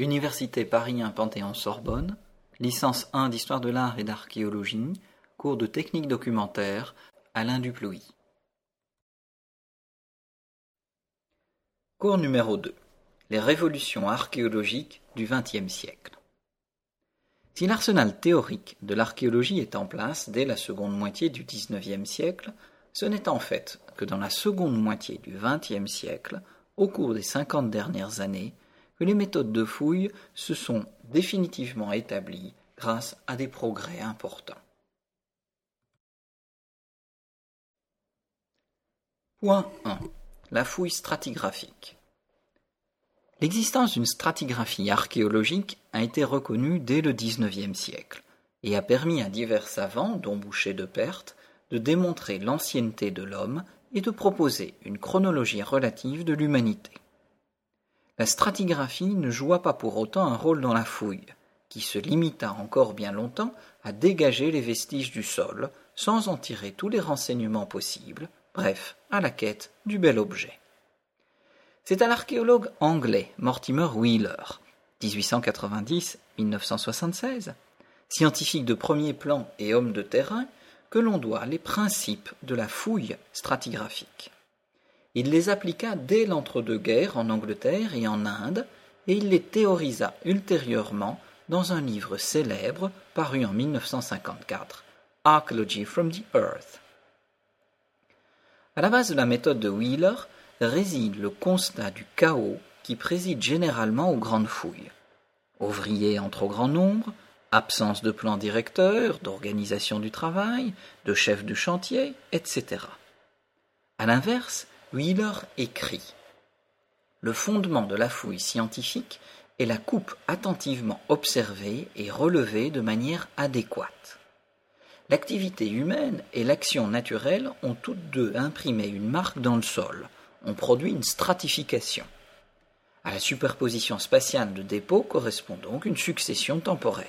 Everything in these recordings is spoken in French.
Université Paris 1 Panthéon-Sorbonne, licence 1 d'histoire de l'art et d'archéologie, cours de technique documentaire, Alain Duplouy. Cours numéro 2. Les révolutions archéologiques du XXe siècle. Si l'arsenal théorique de l'archéologie est en place dès la seconde moitié du XIXe siècle, ce n'est en fait que dans la seconde moitié du XXe siècle, au cours des cinquante dernières années, que les méthodes de fouille se sont définitivement établies grâce à des progrès importants. Point 1. La fouille stratigraphique. L'existence d'une stratigraphie archéologique a été reconnue dès le XIXe siècle et a permis à divers savants, dont Boucher de Perthes, de démontrer l'ancienneté de l'homme et de proposer une chronologie relative de l'humanité. La stratigraphie ne joua pas pour autant un rôle dans la fouille, qui se limita encore bien longtemps à dégager les vestiges du sol, sans en tirer tous les renseignements possibles, bref, à la quête du bel objet. C'est à l'archéologue anglais Mortimer Wheeler, 1890-1976, scientifique de premier plan et homme de terrain, que l'on doit les principes de la fouille stratigraphique. Il les appliqua dès l'entre-deux-guerres en Angleterre et en Inde, et il les théorisa ultérieurement dans un livre célèbre paru en 1954, Archaeology from the Earth. À la base de la méthode de Wheeler réside le constat du chaos qui préside généralement aux grandes fouilles. Ouvriers en trop grand nombre, absence de plan directeur, d'organisation du travail, de chef de chantier, etc. À l'inverse, Wheeler écrit Le fondement de la fouille scientifique est la coupe attentivement observée et relevée de manière adéquate. L'activité humaine et l'action naturelle ont toutes deux imprimé une marque dans le sol, ont produit une stratification. À la superposition spatiale de dépôts correspond donc une succession temporelle.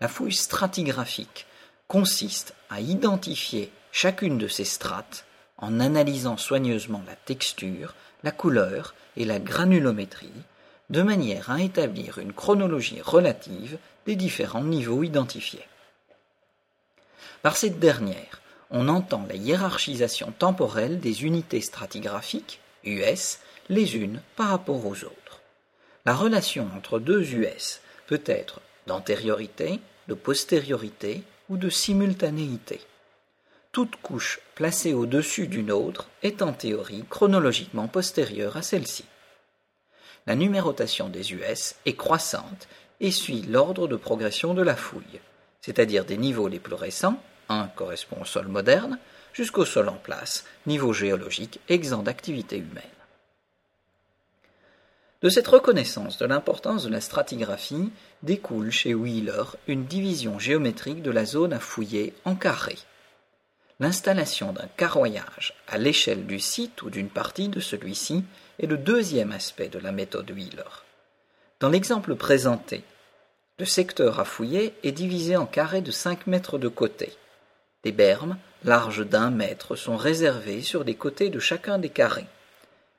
La fouille stratigraphique consiste à identifier chacune de ces strates en analysant soigneusement la texture, la couleur et la granulométrie, de manière à établir une chronologie relative des différents niveaux identifiés. Par cette dernière, on entend la hiérarchisation temporelle des unités stratigraphiques, US, les unes par rapport aux autres. La relation entre deux US peut être d'antériorité, de postériorité ou de simultanéité toute couche placée au-dessus d'une autre est en théorie chronologiquement postérieure à celle-ci. La numérotation des US est croissante et suit l'ordre de progression de la fouille, c'est-à-dire des niveaux les plus récents, 1 correspond au sol moderne, jusqu'au sol en place, niveau géologique exempt d'activité humaine. De cette reconnaissance de l'importance de la stratigraphie découle chez Wheeler une division géométrique de la zone à fouiller en carré. L'installation d'un carroyage à l'échelle du site ou d'une partie de celui-ci est le deuxième aspect de la méthode Wheeler. Dans l'exemple présenté, le secteur à fouiller est divisé en carrés de 5 mètres de côté. Des bermes, larges d'un mètre, sont réservées sur les côtés de chacun des carrés.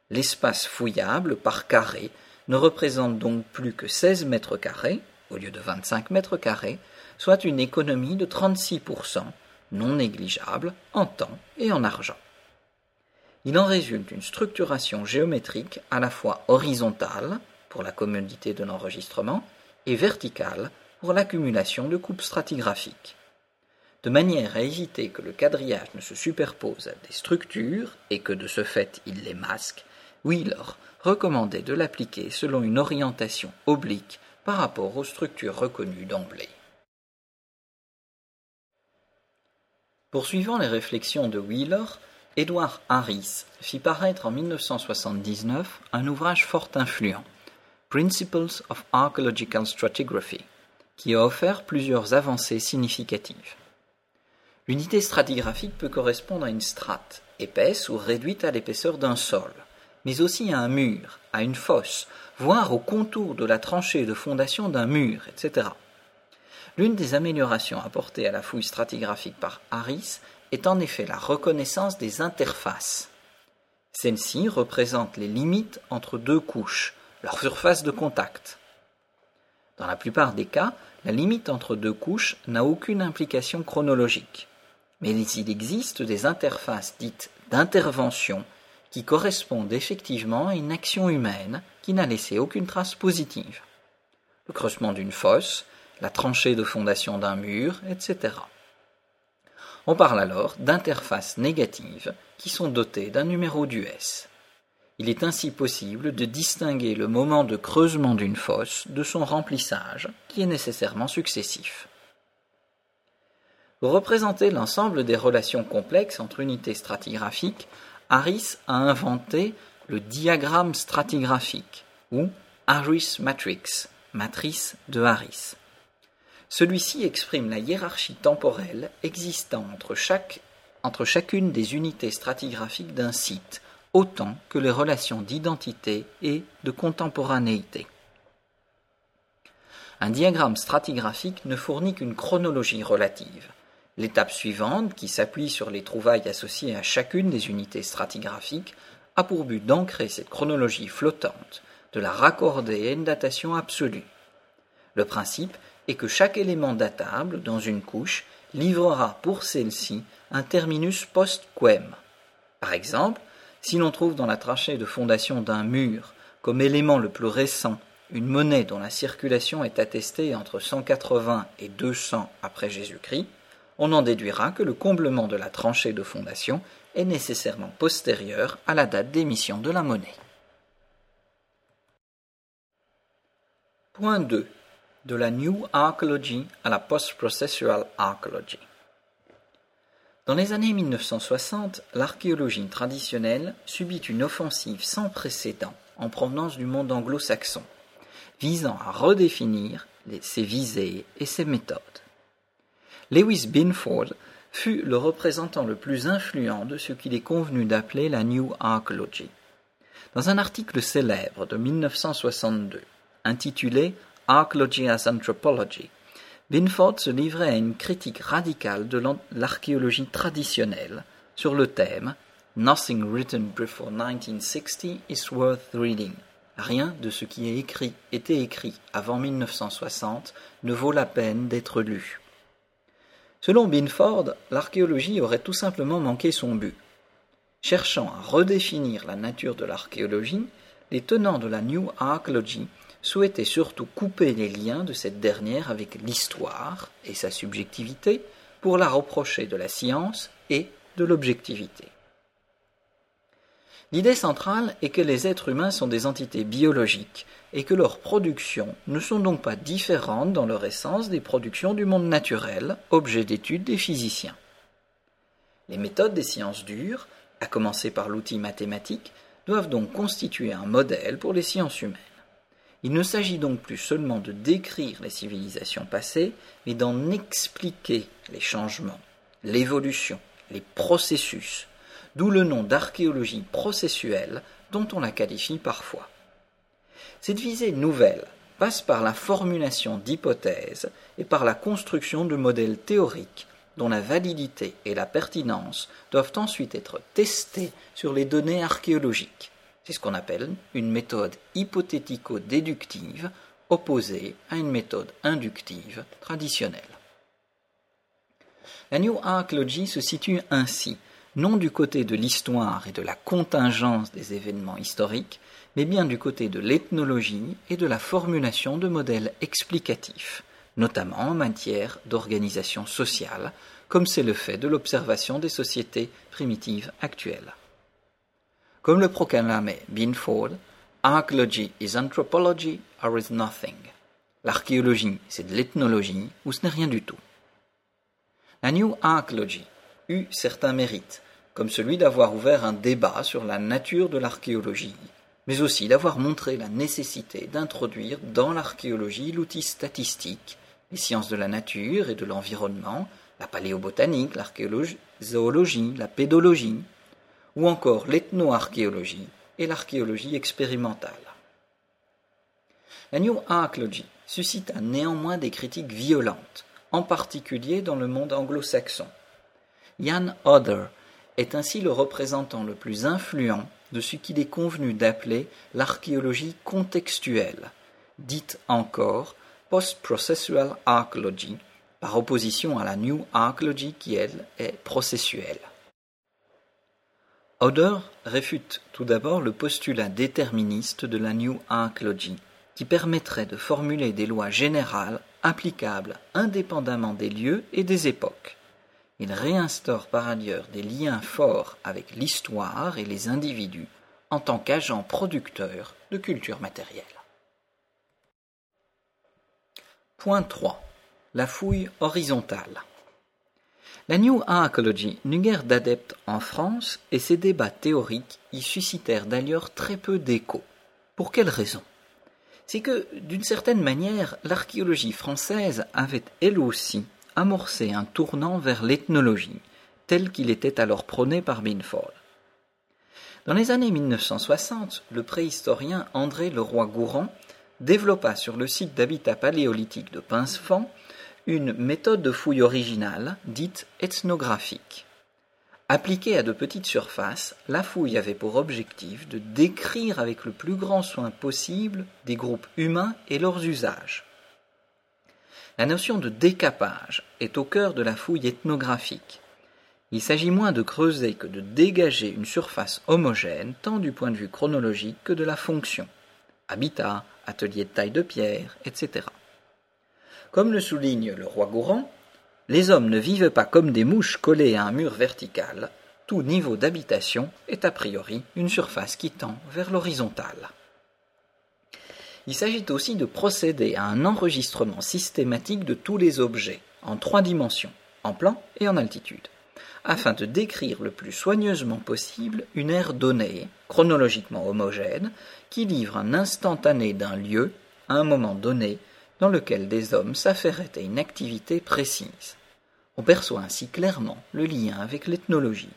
L'espace fouillable par carré ne représente donc plus que 16 mètres carrés, au lieu de 25 mètres carrés, soit une économie de 36%, non négligeable en temps et en argent. Il en résulte une structuration géométrique à la fois horizontale, pour la commodité de l'enregistrement, et verticale, pour l'accumulation de coupes stratigraphiques. De manière à éviter que le quadrillage ne se superpose à des structures et que de ce fait il les masque, Wheeler recommandait de l'appliquer selon une orientation oblique par rapport aux structures reconnues d'emblée. Poursuivant les réflexions de Wheeler, Edward Harris fit paraître en 1979 un ouvrage fort influent, Principles of Archaeological Stratigraphy, qui a offert plusieurs avancées significatives. L'unité stratigraphique peut correspondre à une strate, épaisse ou réduite à l'épaisseur d'un sol, mais aussi à un mur, à une fosse, voire au contour de la tranchée de fondation d'un mur, etc. L'une des améliorations apportées à la fouille stratigraphique par Harris est en effet la reconnaissance des interfaces. Celles-ci représentent les limites entre deux couches, leur surface de contact. Dans la plupart des cas, la limite entre deux couches n'a aucune implication chronologique. Mais il existe des interfaces dites d'intervention qui correspondent effectivement à une action humaine qui n'a laissé aucune trace positive. Le creusement d'une fosse, la tranchée de fondation d'un mur, etc. On parle alors d'interfaces négatives qui sont dotées d'un numéro d'US. Il est ainsi possible de distinguer le moment de creusement d'une fosse de son remplissage, qui est nécessairement successif. Pour représenter l'ensemble des relations complexes entre unités stratigraphiques, Harris a inventé le diagramme stratigraphique, ou Harris Matrix, matrice de Harris. Celui-ci exprime la hiérarchie temporelle existant entre, chaque, entre chacune des unités stratigraphiques d'un site, autant que les relations d'identité et de contemporanéité. Un diagramme stratigraphique ne fournit qu'une chronologie relative. L'étape suivante, qui s'appuie sur les trouvailles associées à chacune des unités stratigraphiques, a pour but d'ancrer cette chronologie flottante, de la raccorder à une datation absolue. Le principe est que chaque élément datable dans une couche livrera pour celle-ci un terminus post-quem. Par exemple, si l'on trouve dans la trachée de fondation d'un mur, comme élément le plus récent, une monnaie dont la circulation est attestée entre 180 et 200 après Jésus-Christ, on en déduira que le comblement de la tranchée de fondation est nécessairement postérieur à la date d'émission de la monnaie. Point 2. De la New Archaeology à la Post-Processual Archaeology. Dans les années 1960, l'archéologie traditionnelle subit une offensive sans précédent en provenance du monde anglo-saxon, visant à redéfinir ses visées et ses méthodes. Lewis Binford fut le représentant le plus influent de ce qu'il est convenu d'appeler la New Archaeology. Dans un article célèbre de 1962, intitulé Archaeology as Anthropology, Binford se livrait à une critique radicale de l'archéologie traditionnelle sur le thème Nothing written before 1960 is worth reading. Rien de ce qui est écrit, était écrit avant 1960 ne vaut la peine d'être lu. Selon Binford, l'archéologie aurait tout simplement manqué son but. Cherchant à redéfinir la nature de l'archéologie, les tenants de la New Archaeology souhaitait surtout couper les liens de cette dernière avec l'histoire et sa subjectivité pour la reprocher de la science et de l'objectivité. L'idée centrale est que les êtres humains sont des entités biologiques et que leurs productions ne sont donc pas différentes dans leur essence des productions du monde naturel, objet d'étude des physiciens. Les méthodes des sciences dures, à commencer par l'outil mathématique, doivent donc constituer un modèle pour les sciences humaines. Il ne s'agit donc plus seulement de décrire les civilisations passées, mais d'en expliquer les changements, l'évolution, les processus, d'où le nom d'archéologie processuelle dont on la qualifie parfois. Cette visée nouvelle passe par la formulation d'hypothèses et par la construction de modèles théoriques dont la validité et la pertinence doivent ensuite être testées sur les données archéologiques. C'est ce qu'on appelle une méthode hypothético-déductive opposée à une méthode inductive traditionnelle. La New Archaeology se situe ainsi, non du côté de l'histoire et de la contingence des événements historiques, mais bien du côté de l'ethnologie et de la formulation de modèles explicatifs, notamment en matière d'organisation sociale, comme c'est le fait de l'observation des sociétés primitives actuelles. Comme le proclamait Binford, Archaeology is anthropology or is nothing. L'archéologie, c'est de l'ethnologie ou ce n'est rien du tout. La New Archaeology eut certains mérites, comme celui d'avoir ouvert un débat sur la nature de l'archéologie, mais aussi d'avoir montré la nécessité d'introduire dans l'archéologie l'outil statistique, les sciences de la nature et de l'environnement, la paléobotanique, l'archéologie, la pédologie, ou encore l'ethnoarchéologie et l'archéologie expérimentale. La New Archaeology suscita néanmoins des critiques violentes, en particulier dans le monde anglo-saxon. Jan Oder est ainsi le représentant le plus influent de ce qu'il est convenu d'appeler l'archéologie contextuelle, dite encore post-processual archaeology, par opposition à la New Archaeology qui, elle, est processuelle. Oder réfute tout d'abord le postulat déterministe de la New Archaeology, qui permettrait de formuler des lois générales applicables indépendamment des lieux et des époques. Il réinstaure par ailleurs des liens forts avec l'histoire et les individus en tant qu'agents producteurs de culture matérielle. Point 3. La fouille horizontale. La New Archaeology n'eut guère d'adeptes en France et ses débats théoriques y suscitèrent d'ailleurs très peu d'écho. Pour quelle raison? C'est que, d'une certaine manière, l'archéologie française avait elle aussi amorcé un tournant vers l'ethnologie, tel qu'il était alors prôné par Binford. Dans les années 1960, le préhistorien André Leroy-Gourand développa sur le site d'habitat paléolithique de Pincefan une méthode de fouille originale, dite ethnographique. Appliquée à de petites surfaces, la fouille avait pour objectif de décrire avec le plus grand soin possible des groupes humains et leurs usages. La notion de décapage est au cœur de la fouille ethnographique. Il s'agit moins de creuser que de dégager une surface homogène tant du point de vue chronologique que de la fonction. Habitat, atelier de taille de pierre, etc. Comme le souligne le roi Gourand, les hommes ne vivent pas comme des mouches collées à un mur vertical, tout niveau d'habitation est a priori une surface qui tend vers l'horizontale. Il s'agit aussi de procéder à un enregistrement systématique de tous les objets, en trois dimensions, en plan et en altitude, afin de décrire le plus soigneusement possible une ère donnée, chronologiquement homogène, qui livre un instantané d'un lieu, à un moment donné, dans lequel des hommes s'affairaient à une activité précise. On perçoit ainsi clairement le lien avec l'ethnologie.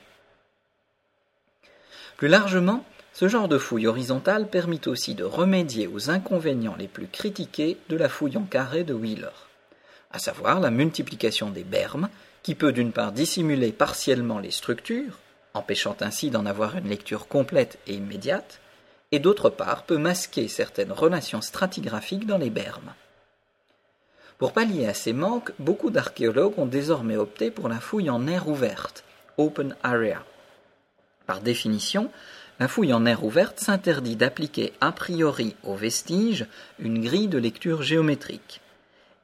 Plus largement, ce genre de fouille horizontale permit aussi de remédier aux inconvénients les plus critiqués de la fouille en carré de Wheeler, à savoir la multiplication des bermes, qui peut d'une part dissimuler partiellement les structures, empêchant ainsi d'en avoir une lecture complète et immédiate, et d'autre part peut masquer certaines relations stratigraphiques dans les bermes. Pour pallier à ces manques, beaucoup d'archéologues ont désormais opté pour la fouille en air ouverte, open area. Par définition, la fouille en air ouverte s'interdit d'appliquer a priori aux vestiges une grille de lecture géométrique.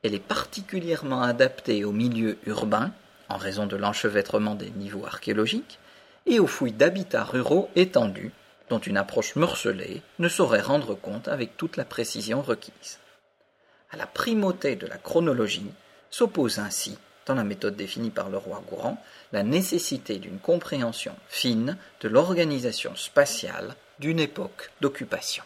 Elle est particulièrement adaptée aux milieux urbains, en raison de l'enchevêtrement des niveaux archéologiques, et aux fouilles d'habitats ruraux étendus, dont une approche morcelée ne saurait rendre compte avec toute la précision requise à la primauté de la chronologie s'oppose ainsi, dans la méthode définie par le roi Gourand, la nécessité d'une compréhension fine de l'organisation spatiale d'une époque d'occupation.